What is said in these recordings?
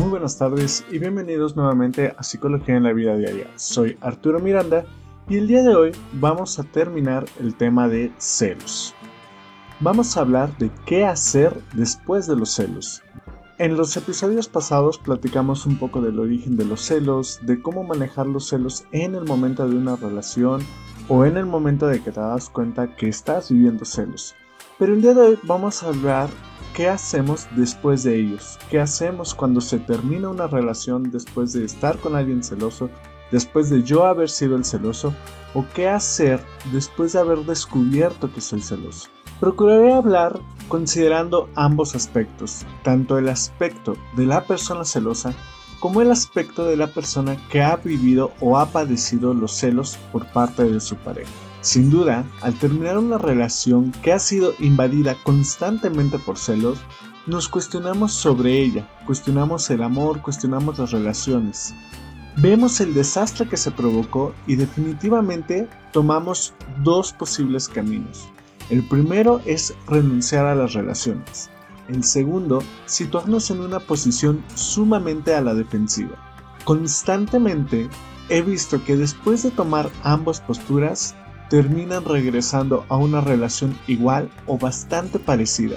muy buenas tardes y bienvenidos nuevamente a Psicología en la Vida Diaria. Soy Arturo Miranda y el día de hoy vamos a terminar el tema de celos. Vamos a hablar de qué hacer después de los celos. En los episodios pasados platicamos un poco del origen de los celos, de cómo manejar los celos en el momento de una relación o en el momento de que te das cuenta que estás viviendo celos. Pero el día de hoy vamos a hablar qué hacemos después de ellos, qué hacemos cuando se termina una relación después de estar con alguien celoso, después de yo haber sido el celoso, o qué hacer después de haber descubierto que soy celoso. Procuraré hablar considerando ambos aspectos, tanto el aspecto de la persona celosa como el aspecto de la persona que ha vivido o ha padecido los celos por parte de su pareja. Sin duda, al terminar una relación que ha sido invadida constantemente por celos, nos cuestionamos sobre ella, cuestionamos el amor, cuestionamos las relaciones. Vemos el desastre que se provocó y definitivamente tomamos dos posibles caminos. El primero es renunciar a las relaciones. El segundo, situarnos en una posición sumamente a la defensiva. Constantemente he visto que después de tomar ambas posturas, terminan regresando a una relación igual o bastante parecida.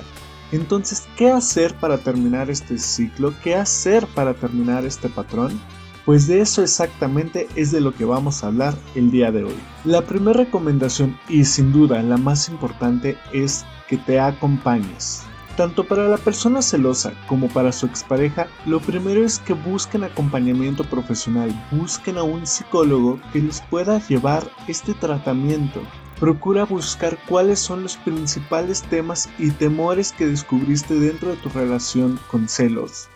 Entonces, ¿qué hacer para terminar este ciclo? ¿Qué hacer para terminar este patrón? Pues de eso exactamente es de lo que vamos a hablar el día de hoy. La primera recomendación y sin duda la más importante es que te acompañes. Tanto para la persona celosa como para su expareja, lo primero es que busquen acompañamiento profesional, busquen a un psicólogo que les pueda llevar este tratamiento. Procura buscar cuáles son los principales temas y temores que descubriste dentro de tu relación con celos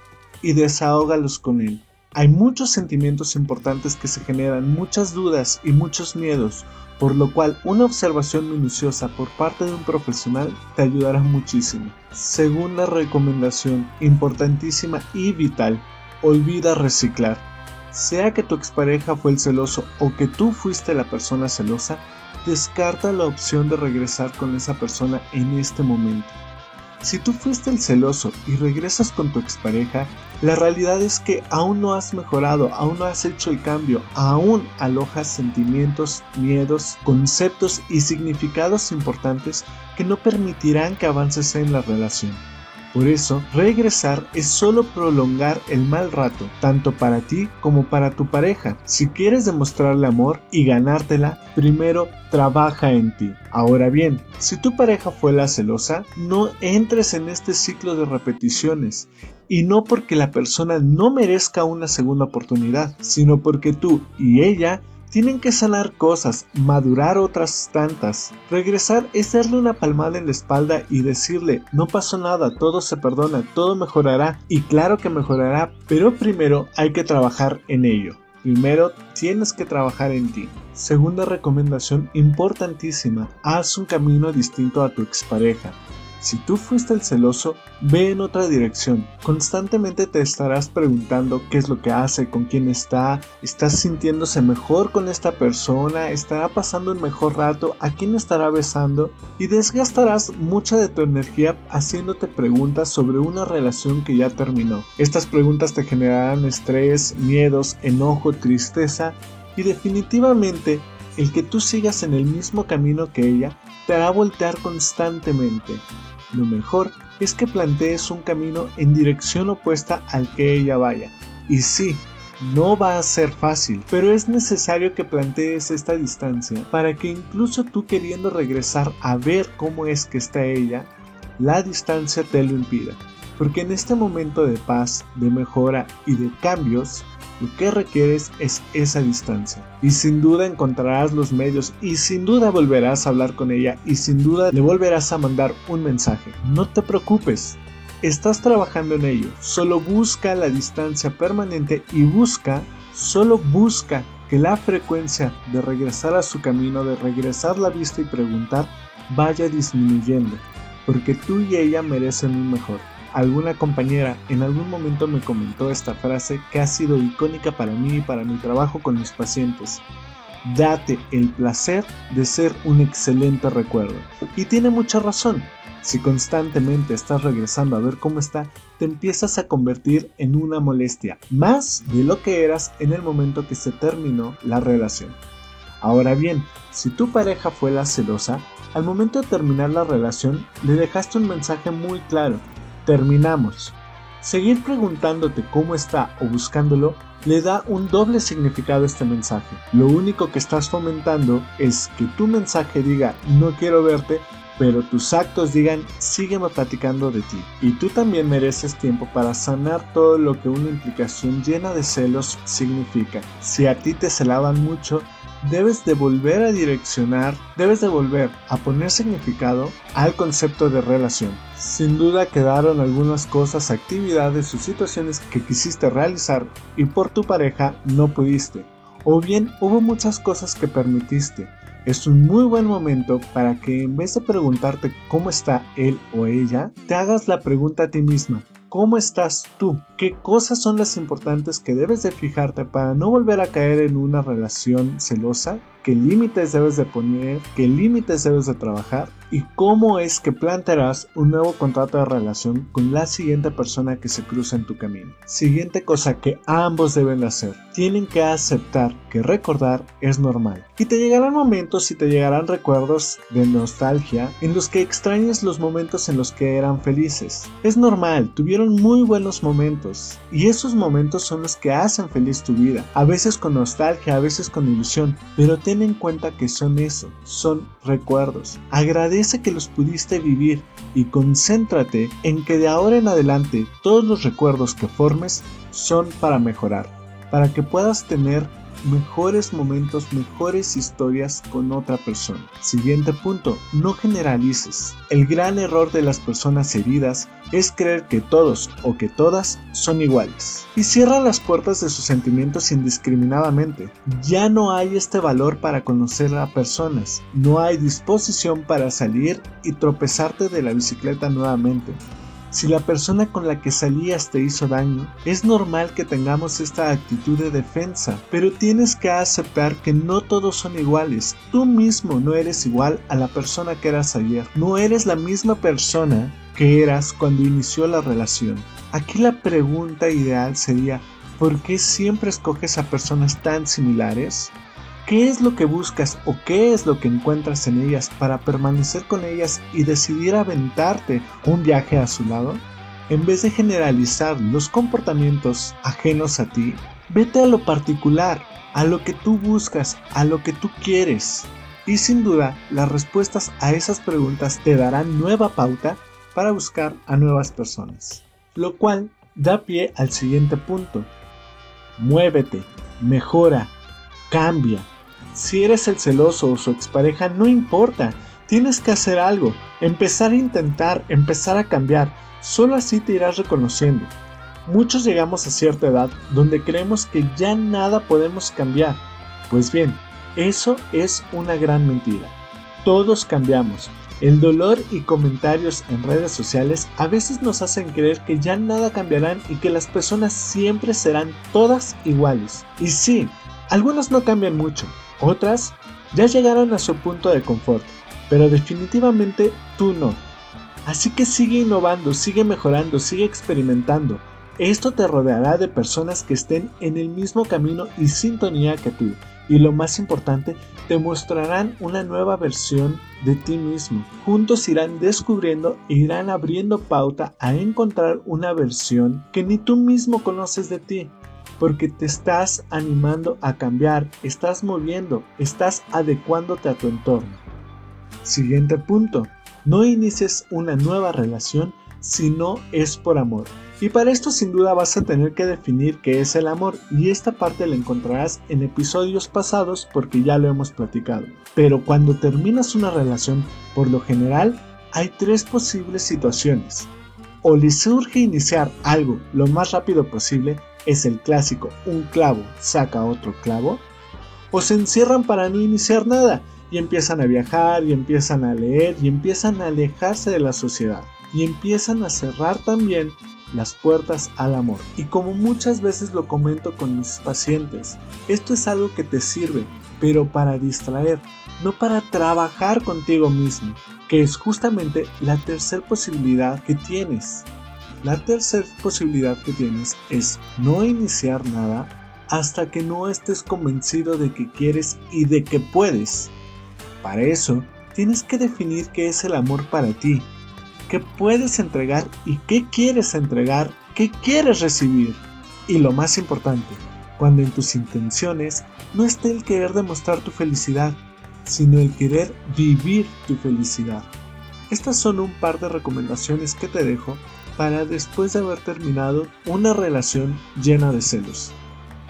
y desahógalos con él. Hay muchos sentimientos importantes que se generan, muchas dudas y muchos miedos, por lo cual una observación minuciosa por parte de un profesional te ayudará muchísimo. Segunda recomendación, importantísima y vital, olvida reciclar. Sea que tu expareja fue el celoso o que tú fuiste la persona celosa, descarta la opción de regresar con esa persona en este momento. Si tú fuiste el celoso y regresas con tu expareja, la realidad es que aún no has mejorado, aún no has hecho el cambio, aún alojas sentimientos, miedos, conceptos y significados importantes que no permitirán que avances en la relación. Por eso, regresar es solo prolongar el mal rato, tanto para ti como para tu pareja. Si quieres demostrarle amor y ganártela, primero trabaja en ti. Ahora bien, si tu pareja fue la celosa, no entres en este ciclo de repeticiones. Y no porque la persona no merezca una segunda oportunidad, sino porque tú y ella tienen que sanar cosas, madurar otras tantas. Regresar es darle una palmada en la espalda y decirle, no pasó nada, todo se perdona, todo mejorará. Y claro que mejorará, pero primero hay que trabajar en ello. Primero tienes que trabajar en ti. Segunda recomendación importantísima, haz un camino distinto a tu expareja. Si tú fuiste el celoso, ve en otra dirección. Constantemente te estarás preguntando qué es lo que hace, con quién está, estás sintiéndose mejor con esta persona, estará pasando un mejor rato, a quién estará besando y desgastarás mucha de tu energía haciéndote preguntas sobre una relación que ya terminó. Estas preguntas te generarán estrés, miedos, enojo, tristeza y definitivamente el que tú sigas en el mismo camino que ella te hará voltear constantemente. Lo mejor es que plantees un camino en dirección opuesta al que ella vaya. Y sí, no va a ser fácil, pero es necesario que plantees esta distancia para que incluso tú queriendo regresar a ver cómo es que está ella, la distancia te lo impida. Porque en este momento de paz, de mejora y de cambios, lo que requieres es esa distancia. Y sin duda encontrarás los medios y sin duda volverás a hablar con ella y sin duda le volverás a mandar un mensaje. No te preocupes. Estás trabajando en ello. Solo busca la distancia permanente y busca, solo busca que la frecuencia de regresar a su camino, de regresar la vista y preguntar, vaya disminuyendo. Porque tú y ella merecen un mejor. Alguna compañera en algún momento me comentó esta frase que ha sido icónica para mí y para mi trabajo con mis pacientes. Date el placer de ser un excelente recuerdo. Y tiene mucha razón. Si constantemente estás regresando a ver cómo está, te empiezas a convertir en una molestia, más de lo que eras en el momento que se terminó la relación. Ahora bien, si tu pareja fue la celosa, al momento de terminar la relación le dejaste un mensaje muy claro, terminamos. Seguir preguntándote cómo está o buscándolo le da un doble significado a este mensaje. Lo único que estás fomentando es que tu mensaje diga no quiero verte, pero tus actos digan sígueme platicando de ti. Y tú también mereces tiempo para sanar todo lo que una implicación llena de celos significa. Si a ti te celaban mucho, debes de volver a direccionar, debes de volver a poner significado al concepto de relación. Sin duda quedaron algunas cosas, actividades o situaciones que quisiste realizar y por tu pareja no pudiste. O bien hubo muchas cosas que permitiste. Es un muy buen momento para que en vez de preguntarte cómo está él o ella, te hagas la pregunta a ti misma, ¿Cómo estás tú? ¿Qué cosas son las importantes que debes de fijarte para no volver a caer en una relación celosa? ¿Qué límites debes de poner? ¿Qué límites debes de trabajar? ¿Y cómo es que plantearás un nuevo contrato de relación con la siguiente persona que se cruza en tu camino? Siguiente cosa que ambos deben hacer. Tienen que aceptar que recordar es normal. Y te llegarán momentos y te llegarán recuerdos de nostalgia en los que extrañes los momentos en los que eran felices. Es normal, tuvieron muy buenos momentos. Y esos momentos son los que hacen feliz tu vida. A veces con nostalgia, a veces con ilusión. Pero ten en cuenta que son eso, son recuerdos. Agradece que los pudiste vivir y concéntrate en que de ahora en adelante todos los recuerdos que formes son para mejorar, para que puedas tener mejores momentos, mejores historias con otra persona. Siguiente punto, no generalices. El gran error de las personas heridas es creer que todos o que todas son iguales. Y cierra las puertas de sus sentimientos indiscriminadamente. Ya no hay este valor para conocer a personas. No hay disposición para salir y tropezarte de la bicicleta nuevamente. Si la persona con la que salías te hizo daño, es normal que tengamos esta actitud de defensa, pero tienes que aceptar que no todos son iguales. Tú mismo no eres igual a la persona que eras ayer. No eres la misma persona que eras cuando inició la relación. Aquí la pregunta ideal sería, ¿por qué siempre escoges a personas tan similares? ¿Qué es lo que buscas o qué es lo que encuentras en ellas para permanecer con ellas y decidir aventarte un viaje a su lado? En vez de generalizar los comportamientos ajenos a ti, vete a lo particular, a lo que tú buscas, a lo que tú quieres. Y sin duda, las respuestas a esas preguntas te darán nueva pauta para buscar a nuevas personas. Lo cual da pie al siguiente punto. Muévete, mejora, cambia, si eres el celoso o su expareja, no importa. Tienes que hacer algo, empezar a intentar, empezar a cambiar. Solo así te irás reconociendo. Muchos llegamos a cierta edad donde creemos que ya nada podemos cambiar. Pues bien, eso es una gran mentira. Todos cambiamos. El dolor y comentarios en redes sociales a veces nos hacen creer que ya nada cambiarán y que las personas siempre serán todas iguales. Y sí, algunas no cambian mucho, otras ya llegaron a su punto de confort, pero definitivamente tú no. Así que sigue innovando, sigue mejorando, sigue experimentando. Esto te rodeará de personas que estén en el mismo camino y sintonía que tú. Y lo más importante, te mostrarán una nueva versión de ti mismo. Juntos irán descubriendo e irán abriendo pauta a encontrar una versión que ni tú mismo conoces de ti porque te estás animando a cambiar, estás moviendo, estás adecuándote a tu entorno. Siguiente punto, no inicies una nueva relación si no es por amor. Y para esto sin duda vas a tener que definir qué es el amor y esta parte la encontrarás en episodios pasados porque ya lo hemos platicado. Pero cuando terminas una relación, por lo general, hay tres posibles situaciones. O le surge iniciar algo lo más rápido posible es el clásico un clavo saca otro clavo, o se encierran para no iniciar nada y empiezan a viajar y empiezan a leer y empiezan a alejarse de la sociedad y empiezan a cerrar también las puertas al amor. Y como muchas veces lo comento con mis pacientes, esto es algo que te sirve, pero para distraer, no para trabajar contigo mismo, que es justamente la tercera posibilidad que tienes. La tercera posibilidad que tienes es no iniciar nada hasta que no estés convencido de que quieres y de que puedes. Para eso, tienes que definir qué es el amor para ti, qué puedes entregar y qué quieres entregar, qué quieres recibir. Y lo más importante, cuando en tus intenciones no esté el querer demostrar tu felicidad, sino el querer vivir tu felicidad. Estas son un par de recomendaciones que te dejo para después de haber terminado una relación llena de celos.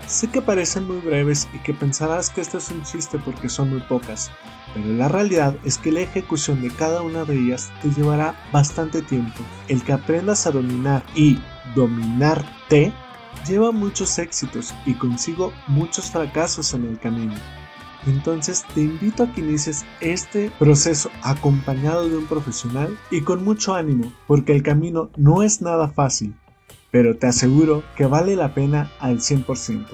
Sé que parecen muy breves y que pensarás que esto es un chiste porque son muy pocas, pero la realidad es que la ejecución de cada una de ellas te llevará bastante tiempo. El que aprendas a dominar y dominarte lleva muchos éxitos y consigo muchos fracasos en el camino. Entonces te invito a que inicies este proceso acompañado de un profesional y con mucho ánimo, porque el camino no es nada fácil, pero te aseguro que vale la pena al 100%.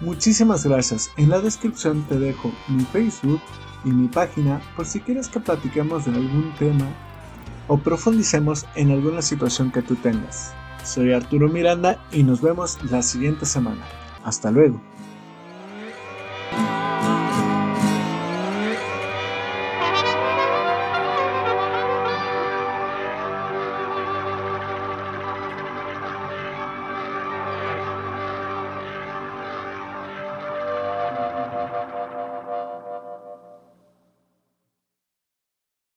Muchísimas gracias. En la descripción te dejo mi Facebook y mi página por si quieres que platiquemos de algún tema o profundicemos en alguna situación que tú tengas. Soy Arturo Miranda y nos vemos la siguiente semana. Hasta luego.